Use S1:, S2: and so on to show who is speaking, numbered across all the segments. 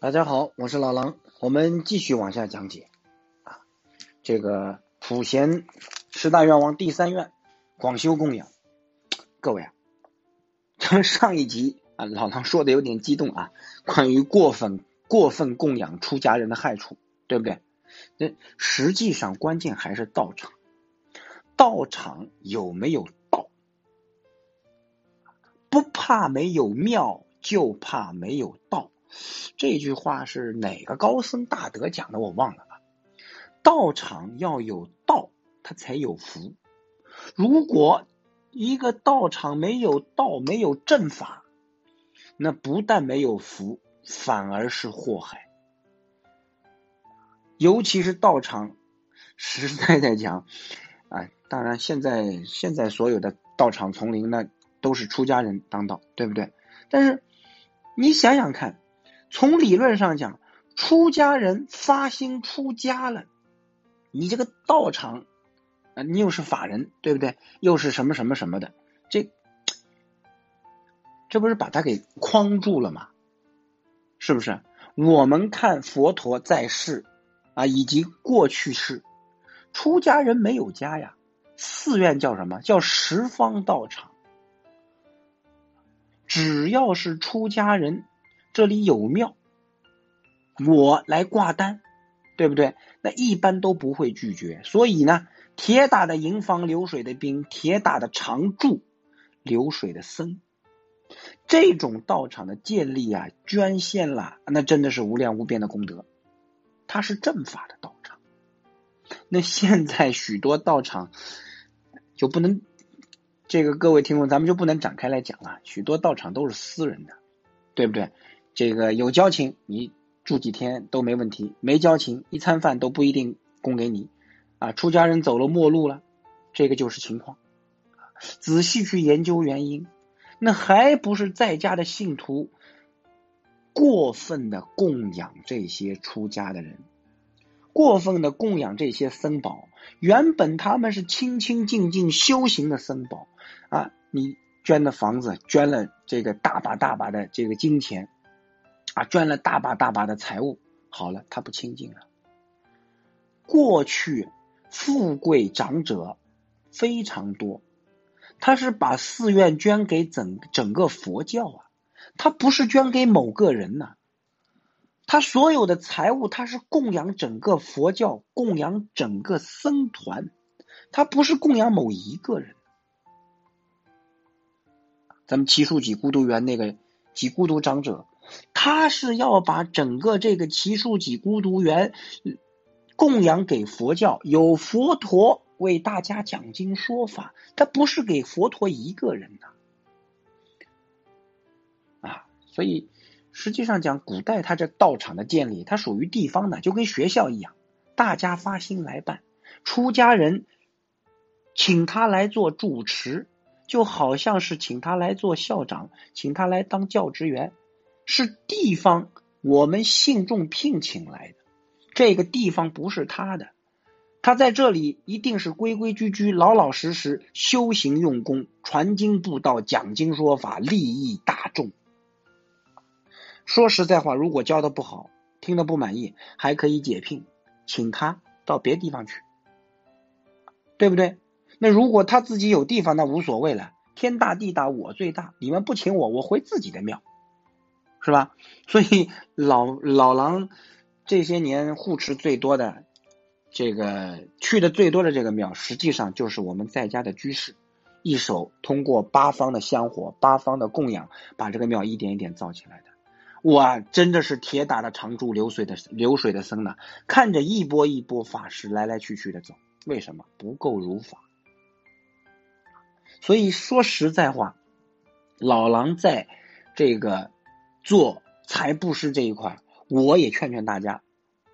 S1: 大家好，我是老狼，我们继续往下讲解啊。这个普贤十大愿望第三愿广修供养，各位啊，咱 们上一集啊，老狼说的有点激动啊，关于过分过分供养出家人的害处，对不对？那实际上关键还是道场，道场有没有道？不怕没有庙，就怕没有道。这句话是哪个高僧大德讲的？我忘了啊。道场要有道，它才有福。如果一个道场没有道，没有正法，那不但没有福，反而是祸害。尤其是道场，实实在在讲啊，当然现在现在所有的道场丛林呢，都是出家人当道，对不对？但是你想想看。从理论上讲，出家人发心出家了，你这个道场啊，你又是法人，对不对？又是什么什么什么的，这这不是把他给框住了吗？是不是？我们看佛陀在世啊，以及过去世，出家人没有家呀，寺院叫什么叫十方道场？只要是出家人。这里有庙，我来挂单，对不对？那一般都不会拒绝。所以呢，铁打的营房流水的兵，铁打的常住流水的僧，这种道场的建立啊，捐献了，那真的是无量无边的功德。它是正法的道场。那现在许多道场就不能，这个各位听众，咱们就不能展开来讲了。许多道场都是私人的，对不对？这个有交情，你住几天都没问题；没交情，一餐饭都不一定供给你。啊，出家人走了末路了，这个就是情况。仔细去研究原因，那还不是在家的信徒过分的供养这些出家的人，过分的供养这些僧宝。原本他们是清清净净修行的僧宝啊，你捐的房子，捐了这个大把大把的这个金钱。啊，赚了大把大把的财物，好了，他不清净了。过去富贵长者非常多，他是把寺院捐给整整个佛教啊，他不是捐给某个人呐，他所有的财物他是供养整个佛教，供养整个僧团，他不是供养某一个人。咱们七树几孤独园那个几孤独长者。他是要把整个这个奇树几孤独园供养给佛教，有佛陀为大家讲经说法，他不是给佛陀一个人的啊。所以实际上讲，古代他这道场的建立，它属于地方的，就跟学校一样，大家发心来办，出家人请他来做主持，就好像是请他来做校长，请他来当教职员。是地方，我们信众聘请来的，这个地方不是他的，他在这里一定是规规矩矩、老老实实修行用功、传经布道、讲经说法、利益大众。说实在话，如果教的不好，听的不满意，还可以解聘，请他到别地方去，对不对？那如果他自己有地方，那无所谓了，天大地大我最大，你们不请我，我回自己的庙。是吧？所以老老狼这些年护持最多的，这个去的最多的这个庙，实际上就是我们在家的居士，一手通过八方的香火、八方的供养，把这个庙一点一点造起来的。哇，真的是铁打的长驻流水的流水的僧呢，看着一波一波法师来来去去的走，为什么不够如法？所以说实在话，老狼在这个。做财布施这一块，我也劝劝大家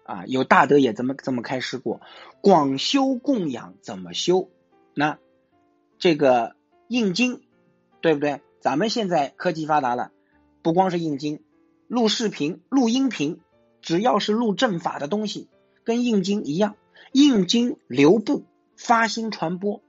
S1: 啊，有大德也这么这么开示过，广修供养怎么修？那这个印经，对不对？咱们现在科技发达了，不光是印经，录视频、录音频，只要是录正法的东西，跟印经一样，印经留步，发心传播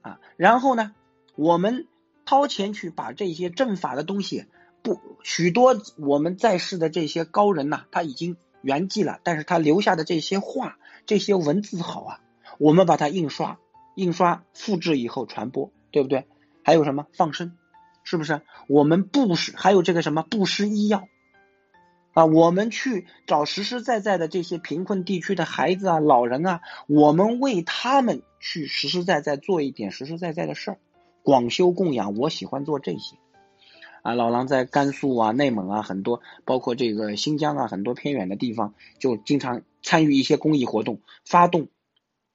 S1: 啊。然后呢，我们掏钱去把这些正法的东西。不许多我们在世的这些高人呐，他已经圆寂了，但是他留下的这些话、这些文字好啊，我们把它印刷、印刷、复制以后传播，对不对？还有什么放生，是不是？我们布施，还有这个什么布施医药啊，我们去找实实在在的这些贫困地区的孩子啊、老人啊，我们为他们去实实在在做一点实实在在的事儿，广修供养，我喜欢做这些。啊，老狼在甘肃啊、内蒙啊，很多包括这个新疆啊，很多偏远的地方，就经常参与一些公益活动，发动、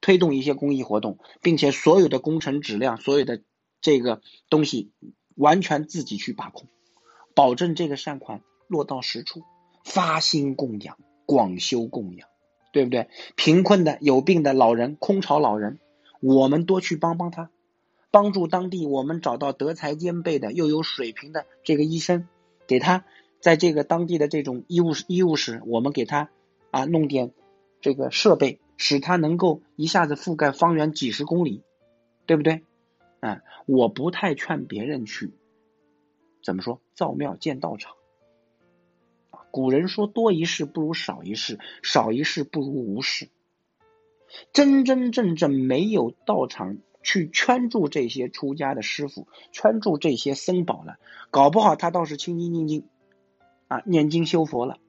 S1: 推动一些公益活动，并且所有的工程质量、所有的这个东西完全自己去把控，保证这个善款落到实处，发心供养、广修供养，对不对？贫困的、有病的老人、空巢老人，我们多去帮帮他。帮助当地，我们找到德才兼备的又有水平的这个医生，给他在这个当地的这种医务医务室，我们给他啊弄点这个设备，使他能够一下子覆盖方圆几十公里，对不对？啊，我不太劝别人去怎么说造庙建道场。古人说多一事不如少一事，少一事不如无事。真真正正没有道场。去圈住这些出家的师傅，圈住这些僧宝了，搞不好他倒是清清净净啊，念经修佛了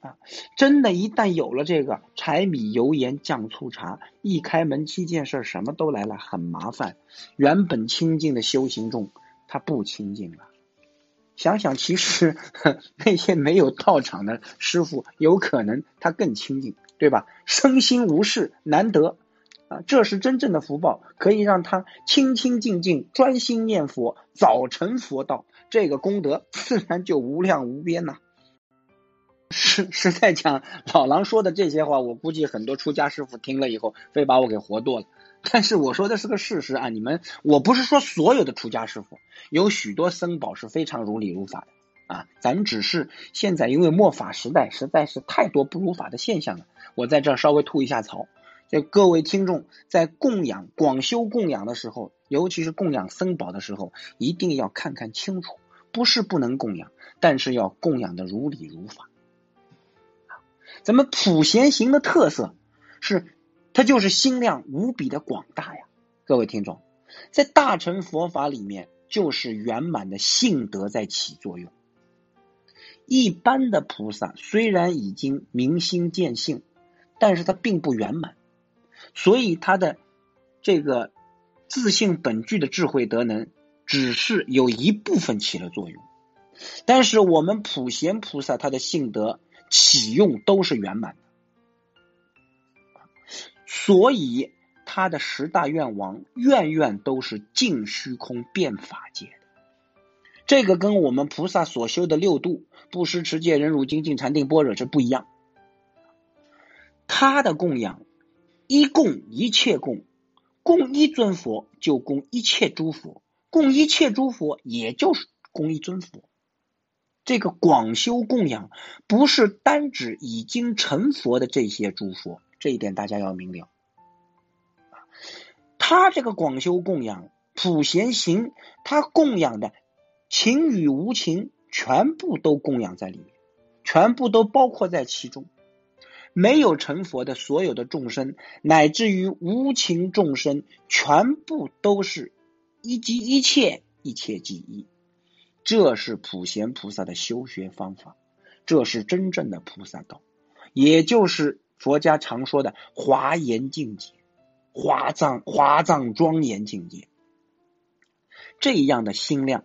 S1: 啊！真的，一旦有了这个柴米油盐酱醋茶，一开门七件事，什么都来了，很麻烦。原本清净的修行中，他不清净了。想想，其实那些没有道场的师傅，有可能他更清净，对吧？身心无事，难得。啊，这是真正的福报，可以让他清清净净、专心念佛，早成佛道，这个功德自然就无量无边呐。实实在讲，老狼说的这些话，我估计很多出家师傅听了以后，非把我给活剁了。但是我说的是个事实啊，你们，我不是说所有的出家师傅，有许多僧宝是非常如理如法的啊。咱只是现在因为末法时代，实在是太多不如法的现象了，我在这稍微吐一下槽。这各位听众在供养广修供养的时候，尤其是供养僧宝的时候，一定要看看清楚，不是不能供养，但是要供养的如理如法。咱们普贤行的特色是，它就是心量无比的广大呀。各位听众，在大乘佛法里面，就是圆满的性德在起作用。一般的菩萨虽然已经明心见性，但是他并不圆满。所以他的这个自性本具的智慧德能，只是有一部分起了作用。但是我们普贤菩萨他的性德启用都是圆满的，所以他的十大愿望愿愿都是净虚空变法界的。这个跟我们菩萨所修的六度布施、持戒、忍辱、精进、禅定、般若是不一样。他的供养。一供一切供，供一尊佛就供一切诸佛，供一切诸佛也就是供一尊佛。这个广修供养不是单指已经成佛的这些诸佛，这一点大家要明了。他这个广修供养普贤行，他供养的情与无情全部都供养在里面，全部都包括在其中。没有成佛的所有的众生，乃至于无情众生，全部都是一即一切，一切即一。这是普贤菩萨的修学方法，这是真正的菩萨道，也就是佛家常说的华严境界、华藏华藏庄严境界。这样的心量，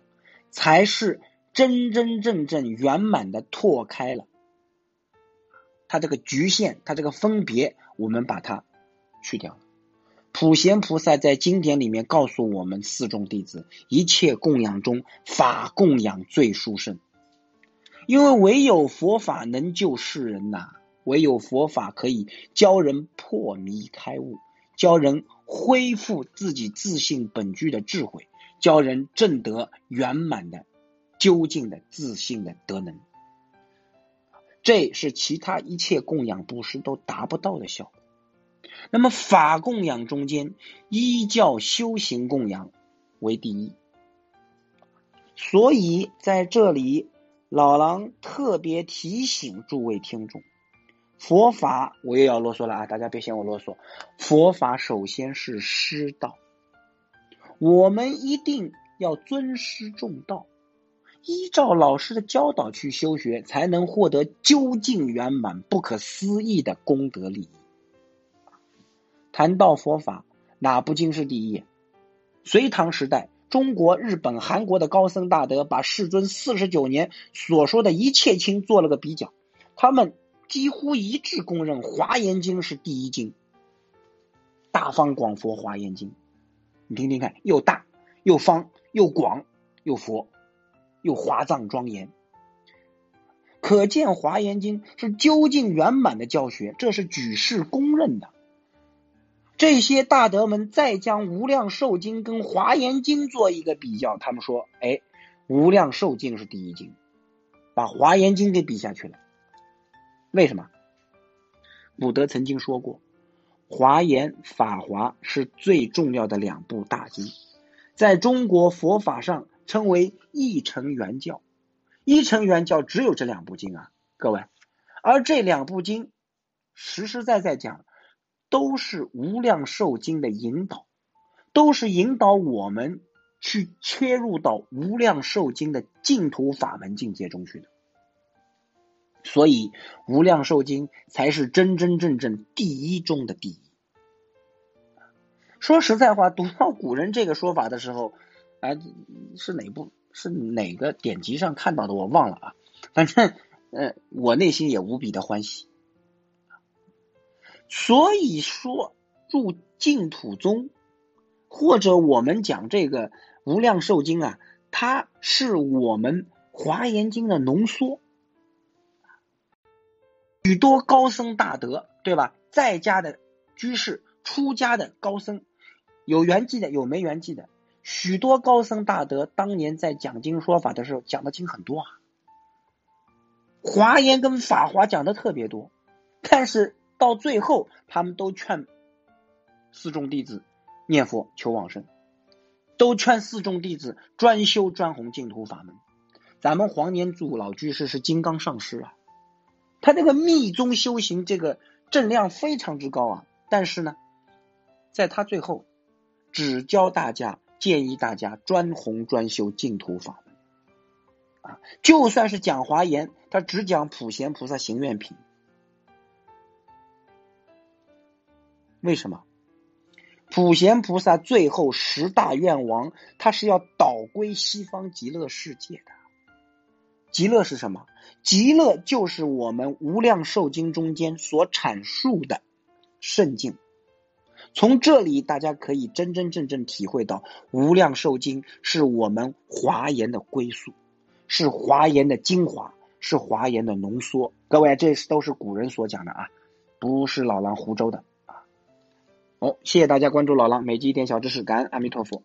S1: 才是真真正正圆满的拓开了。它这个局限，它这个分别，我们把它去掉了。普贤菩萨在经典里面告诉我们，四众弟子一切供养中，法供养最殊胜，因为唯有佛法能救世人呐，唯有佛法可以教人破迷开悟，教人恢复自己自信本具的智慧，教人证得圆满的究竟的自信的德能。这是其他一切供养布施都达不到的效果。那么法供养中间，依教修行供养为第一。所以在这里，老狼特别提醒诸位听众，佛法我又要啰嗦了啊！大家别嫌我啰嗦，佛法首先是师道，我们一定要尊师重道。依照老师的教导去修学，才能获得究竟圆满、不可思议的功德利益。谈到佛法，哪部经是第一？隋唐时代，中国、日本、韩国的高僧大德把世尊四十九年所说的一切经做了个比较，他们几乎一致公认《华严经》是第一经，《大方广佛华严经》。你听听看，又大又方又广又佛。又华藏庄严，可见《华严经》是究竟圆满的教学，这是举世公认的。这些大德们再将《无量寿经》跟《华严经》做一个比较，他们说：“哎，《无量寿经》是第一经，把《华严经》给比下去了。为什么？古德曾经说过，《华严》《法华》是最重要的两部大经，在中国佛法上。”称为一乘圆教，一乘圆教只有这两部经啊，各位，而这两部经实实在在讲，都是无量寿经的引导，都是引导我们去切入到无量寿经的净土法门境界中去的，所以无量寿经才是真真正正第一中的第一。说实在话，读到古人这个说法的时候。哎，是哪部？是哪个典籍上看到的？我忘了啊。反正，呃，我内心也无比的欢喜。所以说，入净土宗，或者我们讲这个《无量寿经》啊，它是我们《华严经》的浓缩。许多高僧大德，对吧？在家的居士、出家的高僧，有圆寂的，有没圆寂的。许多高僧大德当年在讲经说法的时候，讲的经很多啊，华严跟法华讲的特别多，但是到最后，他们都劝四众弟子念佛求往生，都劝四众弟子专修专弘净土法门。咱们黄年祖老居士是金刚上师啊，他这个密宗修行这个正量非常之高啊，但是呢，在他最后只教大家。建议大家专弘专修净土法门啊！就算是讲华严，他只讲普贤菩萨行愿品。为什么？普贤菩萨最后十大愿王，他是要导归西方极乐世界的。极乐是什么？极乐就是我们无量寿经中间所阐述的圣境。从这里，大家可以真真正正体会到《无量寿经》是我们华严的归宿，是华严的精华，是华严的浓缩。各位，这是都是古人所讲的啊，不是老狼胡诌的啊。好，谢谢大家关注老狼，每集一点小知识，感恩阿弥陀佛。